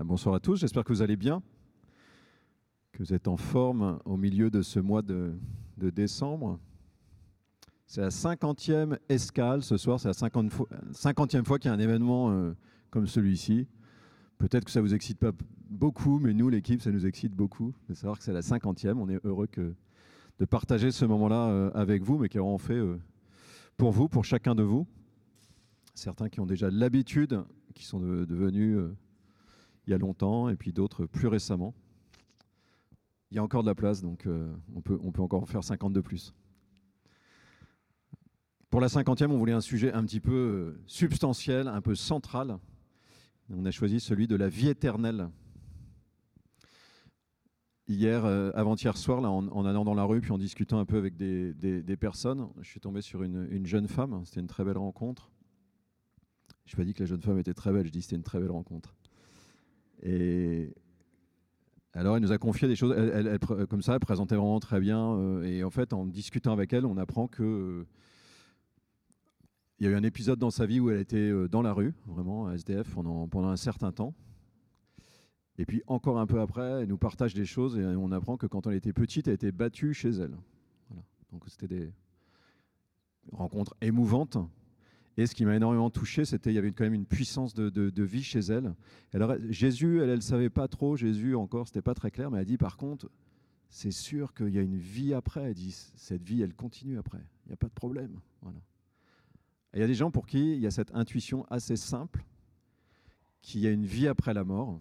Ah, bonsoir à tous, j'espère que vous allez bien, que vous êtes en forme au milieu de ce mois de, décembre. C'est la cinquantième escale ce soir, c'est la cinquantième fois qu'il y a un événement euh, comme celui-ci. Peut-être que ça ne vous excite pas beaucoup, mais nous, l'équipe, ça nous excite beaucoup de savoir que c'est la cinquantième. On est heureux de partager ce moment-là euh, avec vous, mais qui fait euh, pour vous, pour chacun de vous. Certains qui ont déjà l'habitude, qui sont devenus il y a longtemps, et puis d'autres plus récemment. Il y a encore de la place, donc euh, on, peut, on peut encore faire 50 de plus. Pour la cinquantième, on voulait un sujet un petit peu euh, substantiel, un peu central. On a choisi celui de la vie éternelle. Hier, euh, avant-hier soir, là, en, allant dans la rue, puis en discutant un peu avec des, personnes, je suis tombé sur une, une jeune femme. C'était une très belle rencontre. Je n'ai pas dit que la jeune femme était très belle, je dis c'était une très belle rencontre. Et alors, elle nous a confié des choses, elle, comme ça, elle présentait vraiment très bien. Euh, et en fait, en discutant avec elle, on apprend que euh, il y a eu un épisode dans sa vie où elle était euh, dans la rue, vraiment, à SDF, pendant, pendant un certain temps. Et puis, encore un peu après, elle nous partage des choses et on apprend que quand elle était petite, elle a été battue chez elle. Voilà. Donc, c'était des rencontres émouvantes. Et ce qui m'a énormément touché, c'était qu'il y avait quand même une puissance de, vie chez elle. Jésus, elle ne savait pas trop, Jésus encore, c'était pas très clair, mais elle a dit par contre, c'est sûr qu'il y a une vie après. Elle dit, cette vie, elle continue après. Il n'y a pas de problème. Il y a des gens pour qui il y a cette intuition assez simple qu'il y a une vie après la mort.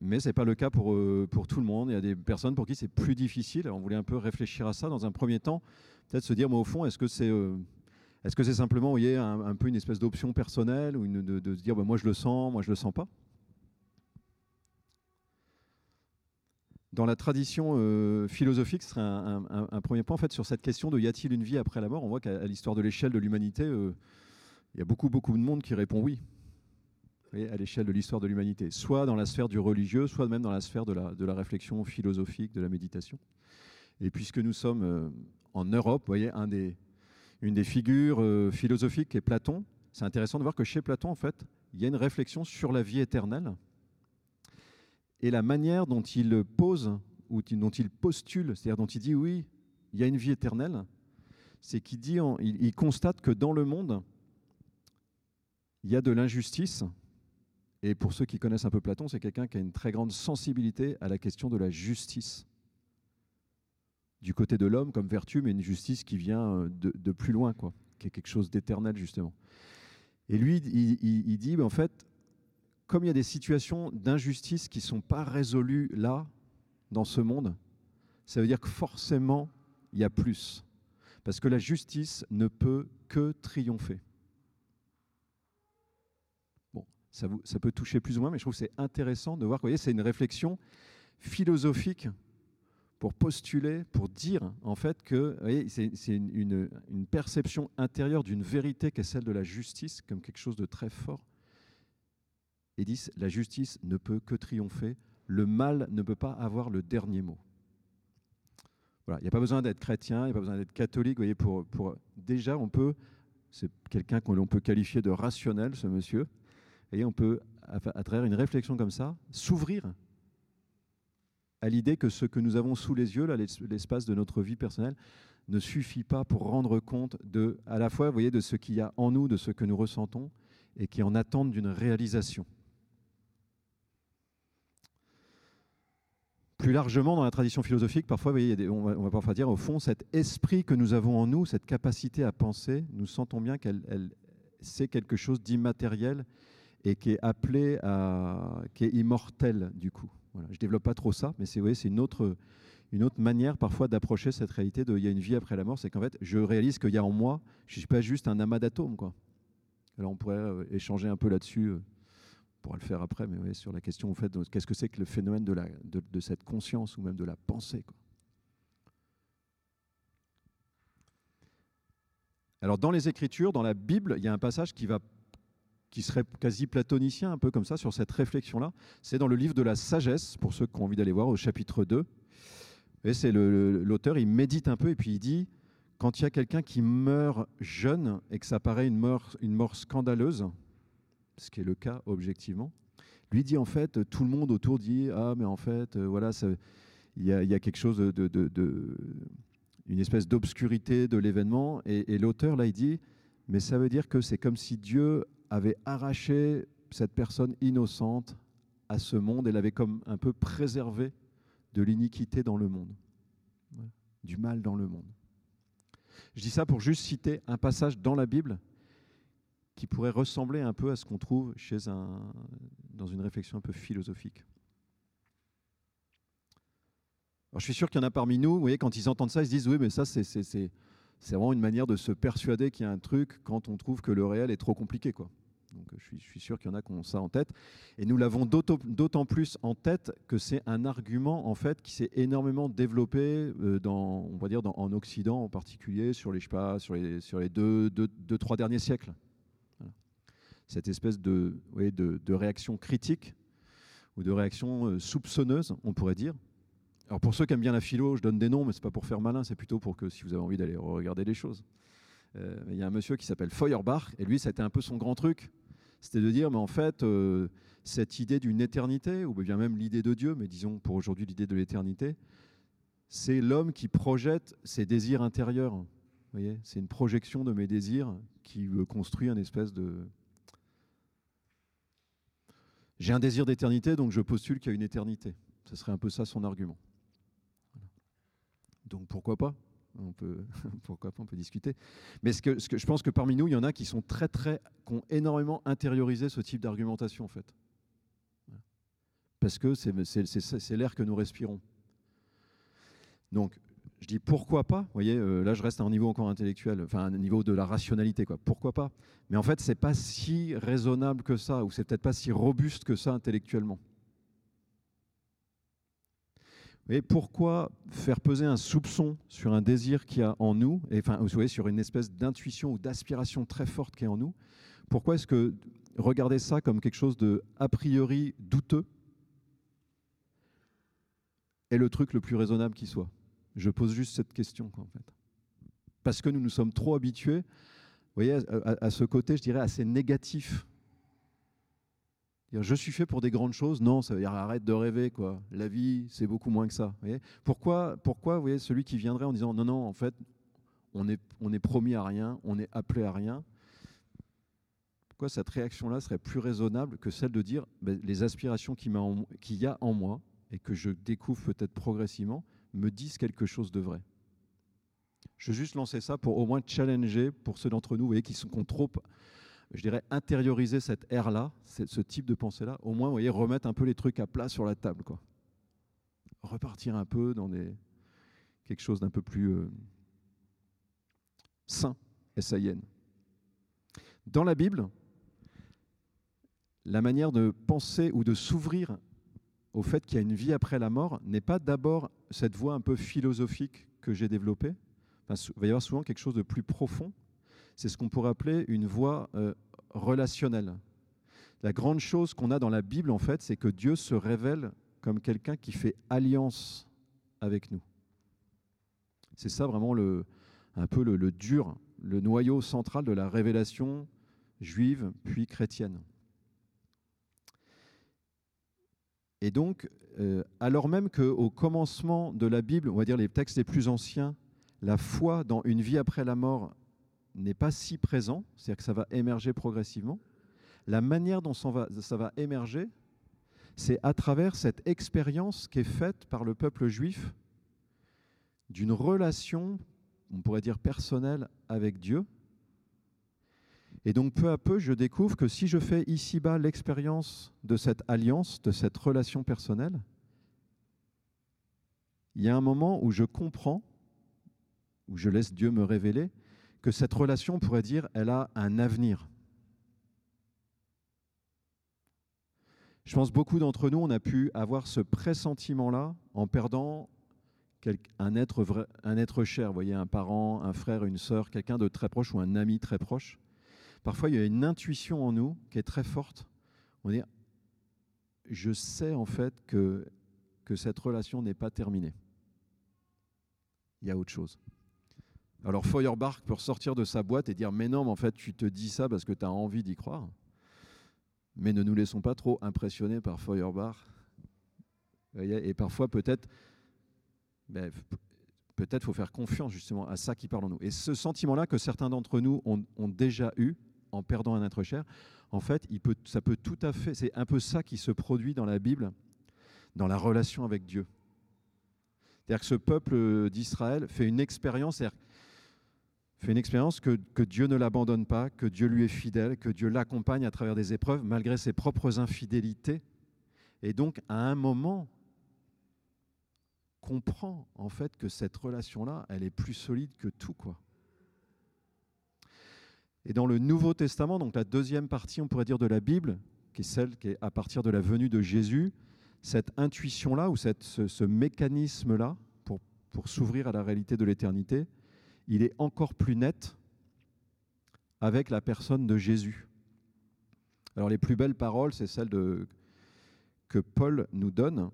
Mais ce n'est pas le cas pour, euh, pour tout le monde. Il y a des personnes pour qui c'est plus difficile. on voulait un peu réfléchir à ça dans un premier temps. Peut-être se dire, moi, au fond, est-ce que c'est euh, est-ce que c'est simplement voyez, un, peu une espèce d'option personnelle ou de, se dire bah, moi je le sens, moi je le sens pas? Dans la tradition euh, philosophique, ce serait un, premier point en fait, sur cette question de y a-t-il une vie après la mort? On voit qu'à l'histoire de l'échelle de l'humanité, euh, il y a beaucoup, beaucoup de monde qui répond oui. À l'échelle de l'histoire de l'humanité, soit dans la sphère du religieux, soit même dans la sphère de la, de la réflexion philosophique, de la méditation. Et puisque nous sommes euh, en Europe, vous voyez, un des, une des figures euh, philosophiques est Platon. C'est intéressant de voir que chez Platon, en fait, il y a une réflexion sur la vie éternelle et la manière dont il pose ou dont il postule, c'est-à-dire dont il dit oui, il y a une vie éternelle, c'est qu'il dit, il, constate que dans le monde, il y a de l'injustice. Et pour ceux qui connaissent un peu Platon, c'est quelqu'un qui a une très grande sensibilité à la question de la justice du côté de l'homme comme vertu, mais une justice qui vient euh, de, plus loin, quoi, qui est quelque chose d'éternel, justement. Et lui, il, dit, en fait, comme il y a des situations d'injustice qui ne sont pas résolues là, dans ce monde, ça veut dire que forcément, il y a plus. Parce que la justice ne peut que triompher. Bon, ça, vous, ça peut toucher plus ou moins, mais je trouve que c'est intéressant de voir vous voyez, c'est une réflexion philosophique pour postuler, pour dire en fait que c'est une, perception intérieure d'une vérité qui est celle de la justice comme quelque chose de très fort. Et disent la justice ne peut que triompher, le mal ne peut pas avoir le dernier mot. Voilà, il n'y a pas besoin d'être chrétien, il n'y a pas besoin d'être catholique. Voyez, pour déjà, on peut, c'est quelqu'un qu'on peut qualifier de rationnel, ce monsieur. Et on peut, à travers une réflexion comme ça, s'ouvrir à l'idée que ce que nous avons sous les yeux, l'espace de notre vie personnelle, ne suffit pas pour rendre compte de, à la fois, de ce qu'il y a en nous, de ce que nous ressentons, et qui en attendent d'une réalisation. Plus largement, dans la tradition philosophique, parfois, on, va, parfois dire, au fond, cet esprit que nous avons en nous, cette capacité à penser, nous sentons bien qu'elle c'est quelque chose d'immatériel et qui est appelé à, qui est immortel du coup. Je ne développe pas trop ça, mais c'est une autre, une autre manière parfois d'approcher cette réalité de il y a une vie après la mort, c'est qu'en fait, je réalise qu'il y a en moi, je ne suis pas juste un amas d'atomes. Alors on pourrait euh, échanger un peu là-dessus, euh, on pourra le faire après, mais sur la question, en fait, qu'est-ce que c'est que le phénomène de, la, de, cette conscience ou même de la pensée quoi. Alors dans les Écritures, dans la Bible, il y a un passage qui va qui serait quasi platonicien, un peu comme ça, sur cette réflexion-là. C'est dans le livre de la sagesse, pour ceux qui ont envie d'aller voir, au chapitre 2. Et c'est l'auteur, il médite un peu et puis il dit quand il y a quelqu'un qui meurt jeune et que ça paraît une mort, une mort scandaleuse, ce qui est le cas objectivement. Lui dit en fait, tout le monde autour dit ah mais en fait euh, voilà il y, a quelque chose de, une espèce d'obscurité de l'événement et, et l'auteur là il dit mais ça veut dire que c'est comme si Dieu avait arraché cette personne innocente à ce monde et l'avait comme un peu préservé de l'iniquité dans le monde, du mal dans le monde. Je dis ça pour juste citer un passage dans la Bible qui pourrait ressembler un peu à ce qu'on trouve chez un, dans une réflexion un peu philosophique. Alors, je suis sûr qu'il y en a parmi nous, vous voyez, quand ils entendent ça, ils se disent oui, mais ça, c'est, c'est, vraiment une manière de se persuader qu'il y a un truc quand on trouve que le réel est trop compliqué. Quoi. Donc, je suis, sûr qu'il y en a qui ont ça en tête. Et nous l'avons d'autant plus en tête que c'est un argument en fait qui s'est énormément développé euh, dans, on va dire, en Occident en particulier, sur les, je sais deux, deux, trois derniers siècles cette espèce de, de, réaction critique ou de réaction euh, soupçonneuse, on pourrait dire. Alors pour ceux qui aiment bien la philo, je donne des noms, mais ce n'est pas pour faire malin, c'est plutôt pour que si vous avez envie d'aller regarder les choses. Euh, il y a un monsieur qui s'appelle Feuerbach, et lui, c'était un peu son grand truc. C'était de dire, mais en fait, euh, cette idée d'une éternité, ou bien même l'idée de Dieu, mais disons pour aujourd'hui l'idée de l'éternité, c'est l'homme qui projette ses désirs intérieurs. c'est une projection de mes désirs qui construit un espèce de, j'ai un désir d'éternité, donc je postule qu'il y a une éternité. Ce serait un peu ça son argument. Donc pourquoi pas? On peut, pourquoi pas, on peut discuter. Mais ce que, je pense que parmi nous, il y en a qui sont très, très, qui ont énormément intériorisé ce type d'argumentation, en fait. Parce que c'est l'air que nous respirons. Donc, je dis pourquoi pas, vous voyez, euh, là je reste à un niveau encore intellectuel, enfin un niveau de la rationalité, quoi. Pourquoi pas? Mais en fait, c'est pas si raisonnable que ça, ou c'est peut-être pas si robuste que ça intellectuellement. Voyez, pourquoi faire peser un soupçon sur un désir qu'il y a en nous, et enfin, vous voyez, sur une espèce d'intuition ou d'aspiration très forte qui est en nous Pourquoi est-ce que regarder ça comme quelque chose de a priori douteux est le truc le plus raisonnable qui soit? Je pose juste cette question, en fait. Parce que nous nous sommes trop habitués, voyez, à, ce côté, je dirais, assez négatif. Je suis fait pour des grandes choses. Non, ça veut dire arrête de rêver, quoi. La vie, c'est beaucoup moins que ça. pourquoi, pourquoi, voyez, celui qui viendrait en disant non, non, en fait, on est, promis à rien, on est appelé à rien. Pourquoi cette réaction-là serait plus raisonnable que celle de dire ben, les aspirations qu'il y a en moi et que je découvre peut-être progressivement, me disent quelque chose de vrai. Je veux juste lancer ça pour au moins challenger pour ceux d'entre nous vous qui sont trop, je dirais, intérioriser cette ère-là, ce type de pensée-là. Au moins, vous voyez, remettre un peu les trucs à plat sur la table. Quoi. Repartir un peu dans quelque chose d'un peu plus euh, sain, S-A-I-N. Dans la Bible, la manière de penser ou de s'ouvrir au fait qu'il y a une vie après la mort n'est pas d'abord cette voie un peu philosophique que j'ai développée. il va y avoir souvent quelque chose de plus profond. C'est ce qu'on pourrait appeler une voie euh, relationnelle. La grande chose qu'on a dans la Bible, en fait, c'est que Dieu se révèle comme quelqu'un qui fait alliance avec nous. C'est ça vraiment un peu le dur, le noyau central de la révélation juive puis chrétienne. Et donc, euh, alors même qu'au commencement de la Bible, on va dire les textes les plus anciens, la foi dans une vie après la mort n'est pas si présent, c'est-à-dire que ça va émerger progressivement, la manière dont ça va, ça va émerger, c'est à travers cette expérience qui est faite par le peuple juif d'une relation, on pourrait dire personnelle, avec Dieu, et donc peu à peu, je découvre que si je fais ici-bas l'expérience de cette alliance, de cette relation personnelle, il y a un moment où je comprends, où je laisse Dieu me révéler, que cette relation, on pourrait dire, elle a un avenir. Je pense beaucoup d'entre nous, on a pu avoir ce pressentiment-là en perdant un être, cher, voyez, un parent, un frère, une sœur, quelqu'un de très proche ou un ami très proche. Parfois, il y a une intuition en nous qui est très forte. On dit, je sais en fait que cette relation n'est pas terminée. Il y a autre chose. Alors Feuerbach peut sortir de sa boîte et dire, mais non, mais en fait, tu te dis ça parce que tu as envie d'y croire. mais ne nous laissons pas trop impressionner par Feuerbach. Et parfois, peut-être, ben, peut-être faut faire confiance justement à ça qui parle en nous. Et ce sentiment-là que certains d'entre nous ont, déjà eu en perdant un être cher, en fait, il peut, ça peut tout à fait, c'est un peu ça qui se produit dans la Bible, dans la relation avec Dieu. C'est-à-dire que ce peuple d'Israël fait une expérience, fait une expérience que, que Dieu ne l'abandonne pas, que Dieu lui est fidèle, que Dieu l'accompagne à travers des épreuves malgré ses propres infidélités. Et donc, à un moment, comprend en fait que cette relation-là, elle est plus solide que tout, quoi. Et dans le Nouveau Testament, donc la deuxième partie, on pourrait dire, de la Bible, qui est celle qui est à partir de la venue de Jésus, cette intuition-là, ou cette, ce, mécanisme-là, pour, pour s'ouvrir à la réalité de l'éternité, il est encore plus net avec la personne de Jésus. Alors les plus belles paroles, c'est celles que Paul nous donne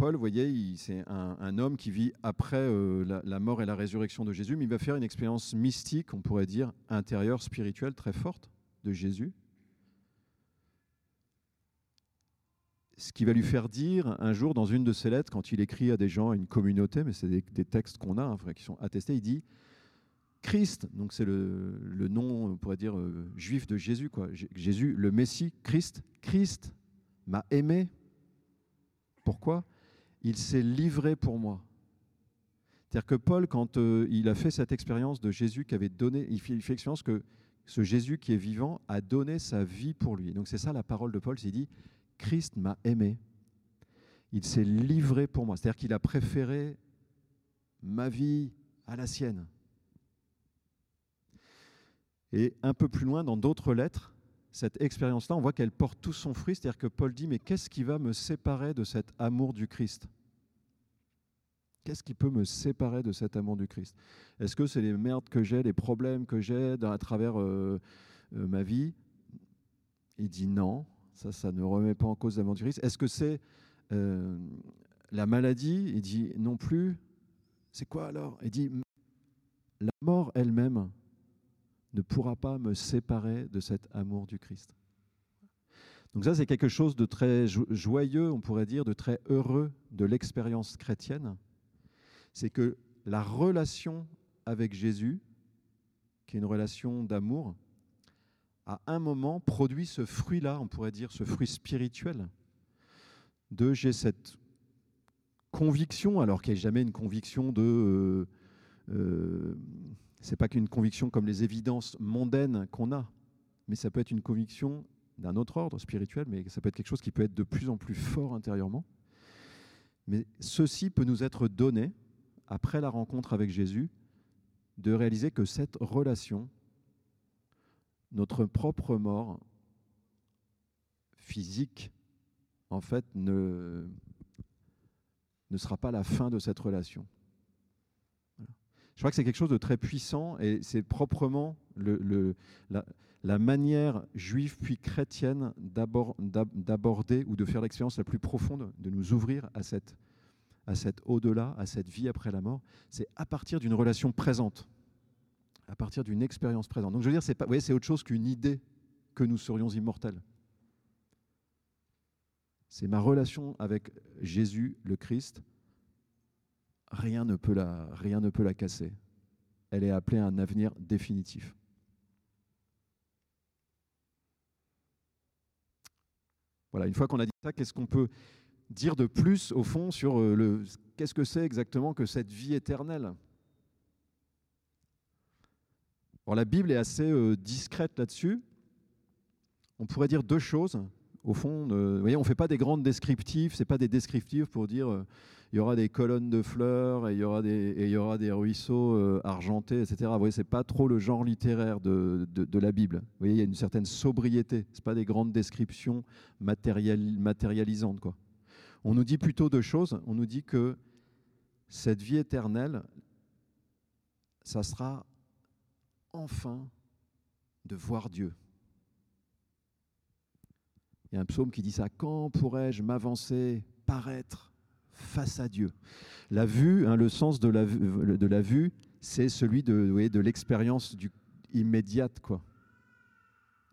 Paul, vous voyez, c'est un, homme qui vit après euh, la, mort et la résurrection de Jésus, mais il va faire une expérience mystique, on pourrait dire, intérieure, spirituelle, très forte de Jésus. Ce qui va lui faire dire un jour dans une de ses lettres, quand il écrit à des gens, à une communauté, mais c'est des, textes qu'on a, hein, qui sont attestés, il dit Christ, donc c'est le, nom, on pourrait dire, euh, juif de Jésus, quoi. Jésus, le Messie, Christ, Christ m'a aimé. Pourquoi? Il s'est livré pour moi. C'est-à-dire que Paul, quand euh, il a fait cette expérience de Jésus qui avait donné, il fait, l'expérience que ce Jésus qui est vivant a donné sa vie pour lui. Donc c'est ça la parole de Paul, il dit, Christ m'a aimé, il s'est livré pour moi. C'est-à-dire qu'il a préféré ma vie à la sienne. Et un peu plus loin, dans d'autres lettres, cette expérience-là, on voit qu'elle porte tout son fruit. C'est-à-dire que Paul dit, mais qu'est-ce qui va me séparer de cet amour du Christ? Qu'est-ce qui peut me séparer de cet amour du Christ? Est-ce que c'est les merdes que j'ai, les problèmes que j'ai à travers euh, euh, ma vie? Il dit non, ça, ça ne remet pas en cause Christ. Est-ce que c'est euh, la maladie? Il dit non plus. C'est quoi alors? Il dit la mort elle-même ne pourra pas me séparer de cet amour du Christ. Donc ça, c'est quelque chose de très joyeux, on pourrait dire, de très heureux de l'expérience chrétienne. C'est que la relation avec Jésus, qui est une relation d'amour, à un moment produit ce fruit-là, on pourrait dire ce fruit spirituel, de j'ai cette conviction, alors qu'il n'y a jamais une conviction de... Euh, euh, c'est pas qu'une conviction comme les évidences mondaines qu'on a, mais ça peut être une conviction d'un autre ordre spirituel, mais ça peut être quelque chose qui peut être de plus en plus fort intérieurement. Mais ceci peut nous être donné, après la rencontre avec Jésus, de réaliser que cette relation, notre propre mort physique, en fait, ne, ne sera pas la fin de cette relation. Je crois que c'est quelque chose de très puissant et c'est proprement le, la, manière juive puis chrétienne d'aborder ou de faire l'expérience la plus profonde, de nous ouvrir à cette, à cette au-delà, à cette vie après la mort. C'est à partir d'une relation présente, à partir d'une expérience présente. Donc je veux dire, c'est pas, c'est autre chose qu'une idée que nous serions immortels. C'est ma relation avec Jésus, le Christ, rien ne peut la, rien ne peut la casser. Elle est appelée à un avenir définitif. Voilà, une fois qu'on a dit ça, qu'est-ce qu'on peut dire de plus au fond sur euh, le qu'est-ce que c'est exactement que cette vie éternelle? La Bible est assez euh, discrète là-dessus. On pourrait dire deux choses. Au fond, euh, vous voyez, on ne fait pas des grandes descriptives, ce n'est pas des descriptives pour dire il y aura des colonnes de fleurs et il y aura des, ruisseaux euh, argentés, etc. Vous voyez, c'est pas trop le genre littéraire de, la Bible. Vous voyez, il y a une certaine sobriété. C'est pas des grandes descriptions matérialisantes, quoi. On nous dit plutôt deux choses. On nous dit que cette vie éternelle, ça sera enfin de voir Dieu. Il y a un psaume qui dit ça. Quand pourrais-je m'avancer, paraître face à Dieu? La vue, hein, le sens de la, de la vue, c'est celui de, l'expérience immédiate. Quoi.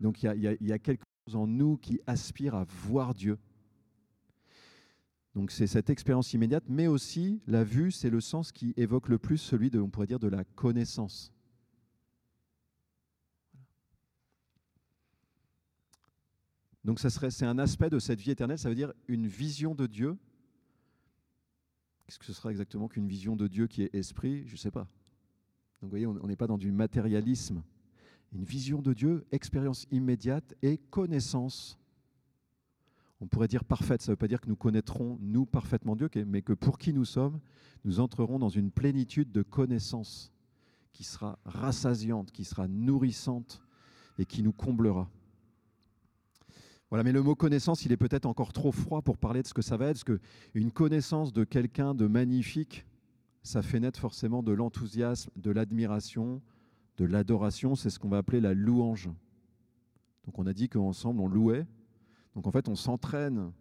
Donc il y, y a, quelque chose en nous qui aspire à voir Dieu. Donc c'est cette expérience immédiate, mais aussi la vue, c'est le sens qui évoque le plus celui de, on pourrait dire, de la connaissance. Donc ça serait, c'est un aspect de cette vie éternelle, ça veut dire une vision de Dieu. Qu'est-ce que ce sera exactement qu'une vision de Dieu qui est esprit? Je ne sais pas. Donc vous voyez, on n'est pas dans du matérialisme. Une vision de Dieu, expérience immédiate et connaissance. On pourrait dire parfaite, ça ne veut pas dire que nous connaîtrons, nous, parfaitement Dieu, mais que pour qui nous sommes, nous entrerons dans une plénitude de connaissance qui sera rassasiante, qui sera nourrissante et qui nous comblera. Voilà, mais le mot connaissance, il est peut-être encore trop froid pour parler de ce que ça va être, parce qu'une connaissance de quelqu'un de magnifique, ça fait naître forcément de l'enthousiasme, de l'admiration, de l'adoration, c'est ce qu'on va appeler la louange. Donc on a dit qu'ensemble on louait, donc en fait on s'entraîne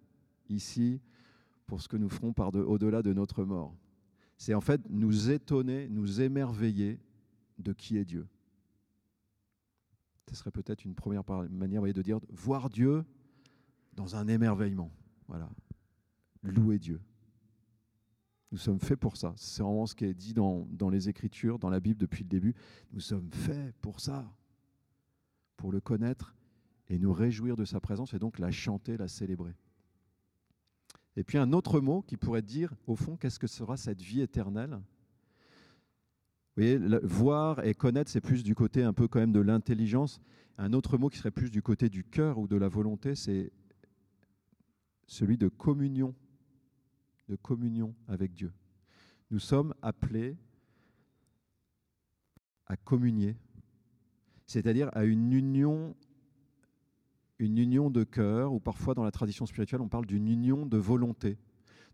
ici pour ce que nous ferons au-delà de notre mort. C'est en fait nous étonner, nous émerveiller de qui est Dieu. Ce serait peut-être une première manière de dire voir Dieu dans un émerveillement. Voilà. Louer Dieu. Nous sommes faits pour ça. C'est vraiment ce qui est dit dans, dans, les Écritures, dans la Bible depuis le début. Nous sommes faits pour ça, pour le connaître et nous réjouir de sa présence et donc la chanter, la célébrer. Et puis un autre mot qui pourrait dire, au fond, qu'est-ce que sera cette vie éternelle? Vous voyez, voir et connaître, c'est plus du côté un peu quand même de l'intelligence. Un autre mot qui serait plus du côté du cœur ou de la volonté, c'est celui de communion, de communion avec Dieu. Nous sommes appelés à communier, c'est-à-dire à une union, une union de cœur, ou parfois dans la tradition spirituelle on parle d'une union de volonté.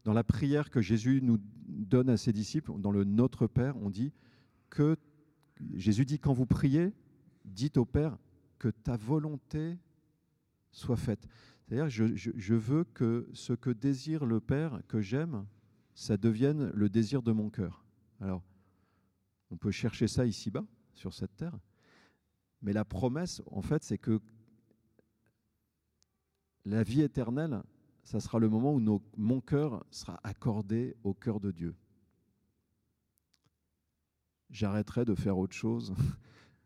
Dans la prière que Jésus nous donne à ses disciples, dans le Notre Père, on dit que Jésus dit quand vous priez, dites au Père que ta volonté soit faite. C'est-à-dire, je, veux que ce que désire le Père, que j'aime, ça devienne le désir de mon cœur. Alors, on peut chercher ça ici-bas, sur cette terre, mais la promesse, en fait, c'est que la vie éternelle, ça sera le moment où mon cœur sera accordé au cœur de Dieu. J'arrêterai de faire autre chose,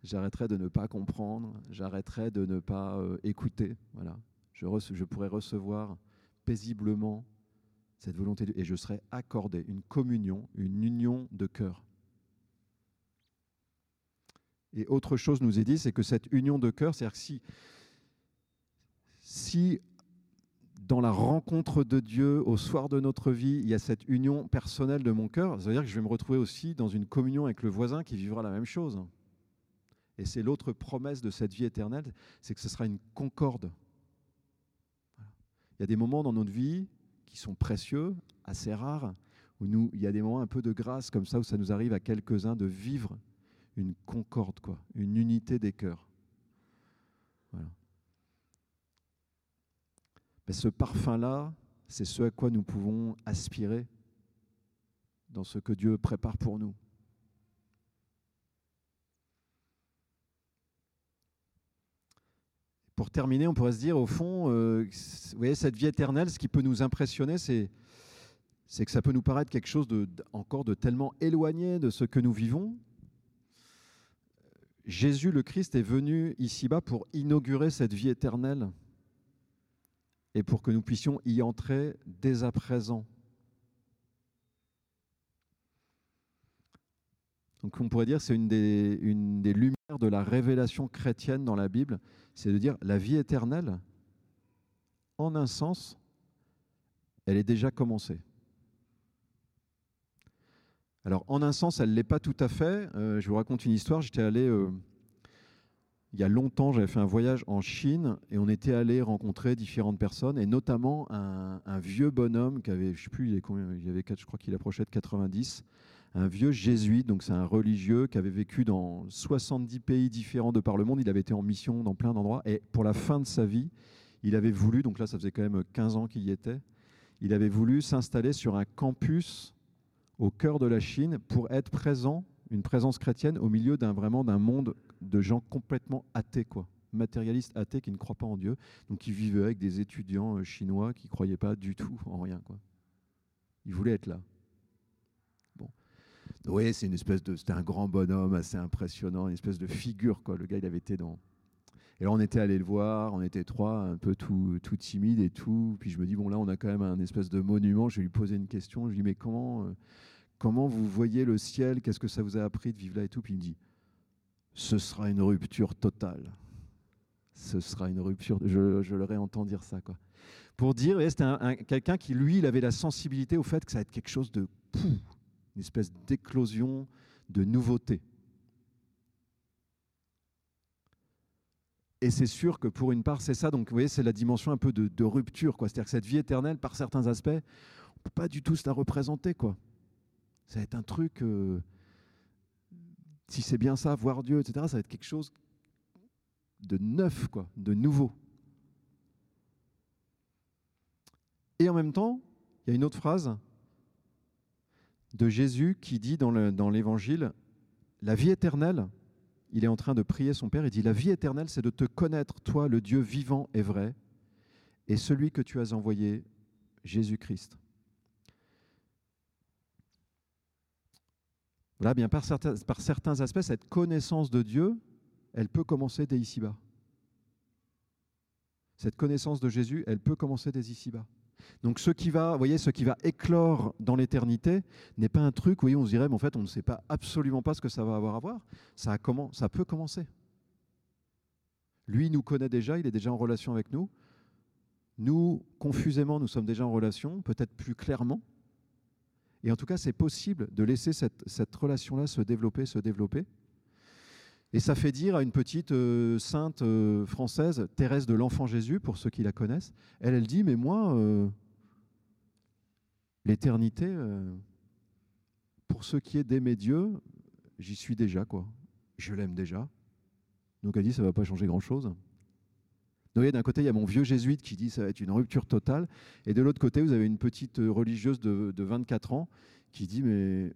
j'arrêterai de ne pas comprendre, j'arrêterai de ne pas euh, écouter. Voilà je, pourrais recevoir paisiblement cette volonté et je serai accordé une communion, une union de cœur. Et autre chose nous est dit, c'est que cette union de cœur, c'est-à-dire que si, si dans la rencontre de Dieu au soir de notre vie, il y a cette union personnelle de mon cœur, ça veut dire que je vais me retrouver aussi dans une communion avec le voisin qui vivra la même chose. Et c'est l'autre promesse de cette vie éternelle, c'est que ce sera une concorde il y a des moments dans notre vie qui sont précieux, assez rares, où il y a des moments un peu de grâce comme ça, où ça nous arrive à quelques-uns de vivre une concorde, quoi, une unité des cœurs. Mais ce parfum-là, c'est ce à quoi nous pouvons aspirer dans ce que Dieu prépare pour nous. Pour terminer, on pourrait se dire, au fond, euh, vous voyez, cette vie éternelle, ce qui peut nous impressionner, c'est, c'est que ça peut nous paraître quelque chose de, encore de tellement éloigné de ce que nous vivons. Jésus le Christ est venu ici-bas pour inaugurer cette vie éternelle et pour que nous puissions y entrer dès à présent. Donc on pourrait dire c'est une des, lumières de la révélation chrétienne dans la Bible, c'est de dire la vie éternelle, en un sens, elle est déjà commencée. Alors, en un sens, elle ne l'est pas tout à fait. Euh, je vous raconte une histoire. J'étais allé, euh, il y a longtemps, j'avais fait un voyage en Chine et on était allé rencontrer différentes personnes et notamment un, vieux bonhomme qui avait, je sais plus, il, est combien, il avait, je crois qu'il approchait de 90, un vieux jésuite, donc c'est un religieux qui avait vécu dans 70 pays différents de par le monde. Il avait été en mission dans plein d'endroits. Et pour la fin de sa vie, il avait voulu, donc là ça faisait quand même 15 ans qu'il y était, il avait voulu s'installer sur un campus au cœur de la Chine pour être présent, une présence chrétienne au milieu d'un vraiment d'un monde de gens complètement athées, quoi. Matérialistes athées qui ne croient pas en Dieu, donc qui vivaient avec des étudiants euh, chinois qui ne croyaient pas du tout en rien, quoi. Ils voulaient être là. C'est une espèce de. C'était un grand bonhomme assez impressionnant, une espèce de figure, quoi. Le gars, il avait été dans. Et là, on était allé le voir, on était trois, un peu tout, tout timide et tout. Puis je me dis, bon, là, on a quand même un espèce de monument. Je vais lui poser une question. Je lui dis, mais comment, euh, comment vous voyez le ciel? Qu'est-ce que ça vous a appris de vivre là et tout? Puis il me dit, ce sera une rupture totale. Ce sera une rupture. Je, je leur ai entendu dire ça, quoi. Pour dire, c'était quelqu'un qui, lui, il avait la sensibilité au fait que ça va être quelque chose de une espèce d'éclosion de nouveauté. Et c'est sûr que pour une part, c'est ça. Donc, vous voyez, c'est la dimension un peu de, rupture. C'est-à-dire que cette vie éternelle, par certains aspects, on ne peut pas du tout se la représenter. Quoi. Ça va être un truc, euh, si c'est bien ça, voir Dieu, etc., ça va être quelque chose de neuf, quoi, de nouveau. Et en même temps, il y a une autre phrase de Jésus qui dit dans l'Évangile, la vie éternelle, il est en train de prier son Père, il dit, la vie éternelle, c'est de te connaître, toi, le Dieu vivant et vrai, et celui que tu as envoyé, Jésus-Christ. Voilà, bien par certains, par certains aspects, cette connaissance de Dieu, elle peut commencer dès ici-bas. Cette connaissance de Jésus, elle peut commencer dès ici-bas. Donc ce qui va, voyez, ce qui va éclore dans l'éternité n'est pas un truc, où on se dirait, mais en fait, on ne sait pas absolument pas ce que ça va avoir à voir. Ça, a comment, ça peut commencer. Lui nous connaît déjà, il est déjà en relation avec nous. Nous, confusément, nous sommes déjà en relation, peut-être plus clairement. Et en tout cas, c'est possible de laisser cette, cette relation-là se développer, se développer. Et ça fait dire à une petite euh, sainte euh, française, Thérèse de l'Enfant Jésus, pour ceux qui la connaissent, elle, elle dit, mais moi, euh, l'éternité, pour ce qui est d'aimer Dieu, j'y suis déjà, quoi. Je l'aime déjà. Donc elle dit, ça ne va pas changer grand-chose. D'un côté, il y a mon vieux jésuite qui dit ça va être une rupture totale. Et de l'autre côté, vous avez une petite religieuse de 24 ans qui dit Mais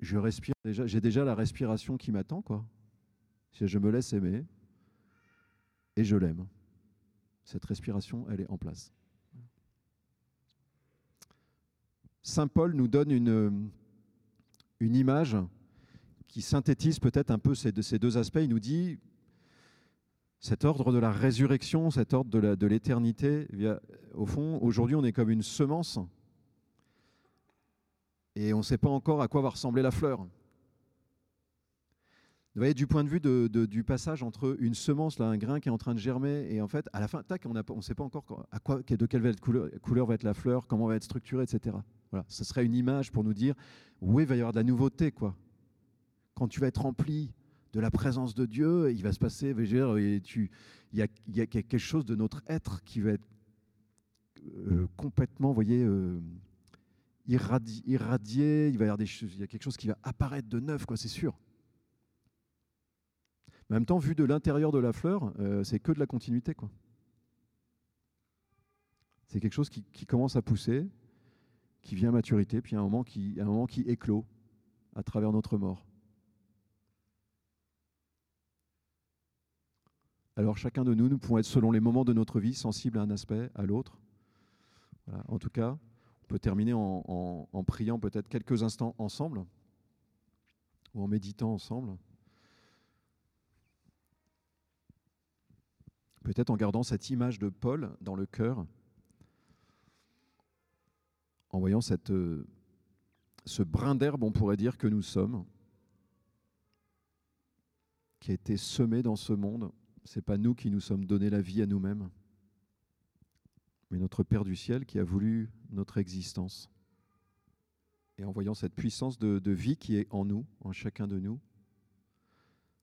je respire déjà, j'ai déjà la respiration qui m'attend, quoi. Je me laisse aimer et je l'aime. Cette respiration, elle est en place. Saint Paul nous donne une, image qui synthétise peut-être un peu ces, ces deux aspects. Il nous dit cet ordre de la résurrection, cet ordre de l'éternité, au fond, aujourd'hui, on est comme une semence et on ne sait pas encore à quoi va ressembler la fleur. Vous voyez, du point de vue du passage entre une semence, là, un grain qui est en train de germer, et en fait, à la fin, tac, on ne sait pas encore à quoi, de quelle couleur, va être la fleur, comment va être structurée, etc. Voilà, ce serait une image pour nous dire, oui, il va y avoir de la nouveauté, quoi. Quand tu vas être rempli de la présence de Dieu, il va se passer, il y, a, quelque chose de notre être qui va être euh, complètement, voyez, euh, irradié, il va y avoir des choses, il y a quelque chose qui va apparaître de neuf, quoi, c'est sûr. en même temps, vu de l'intérieur de la fleur, euh, c'est que de la continuité, quoi. C'est quelque chose qui, commence à pousser, qui vient à maturité, puis à un moment qui, un moment qui éclot à travers notre mort. Alors chacun de nous, nous pouvons être selon les moments de notre vie sensibles à un aspect, à l'autre. En tout cas, peut terminer en, priant peut-être quelques instants ensemble ou en méditant ensemble. Peut-être en gardant cette image de Paul dans le cœur, en voyant cette, ce brin d'herbe, on pourrait dire, que nous sommes, qui a été semé dans ce monde. Ce n'est pas nous qui nous sommes donné la vie à nous-mêmes mais notre Père du ciel qui a voulu notre existence. Et en voyant cette puissance de, vie qui est en nous, en chacun de nous,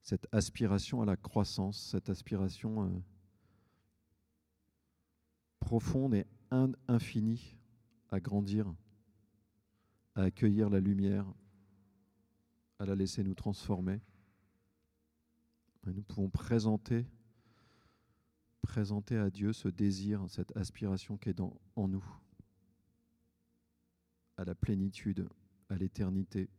cette aspiration à la croissance, cette aspiration euh, profonde et infinie à grandir, à accueillir la lumière, à la laisser nous transformer. nous pouvons présenter présenter à Dieu ce désir, cette aspiration qui est dans, en nous, à la plénitude, à l'éternité,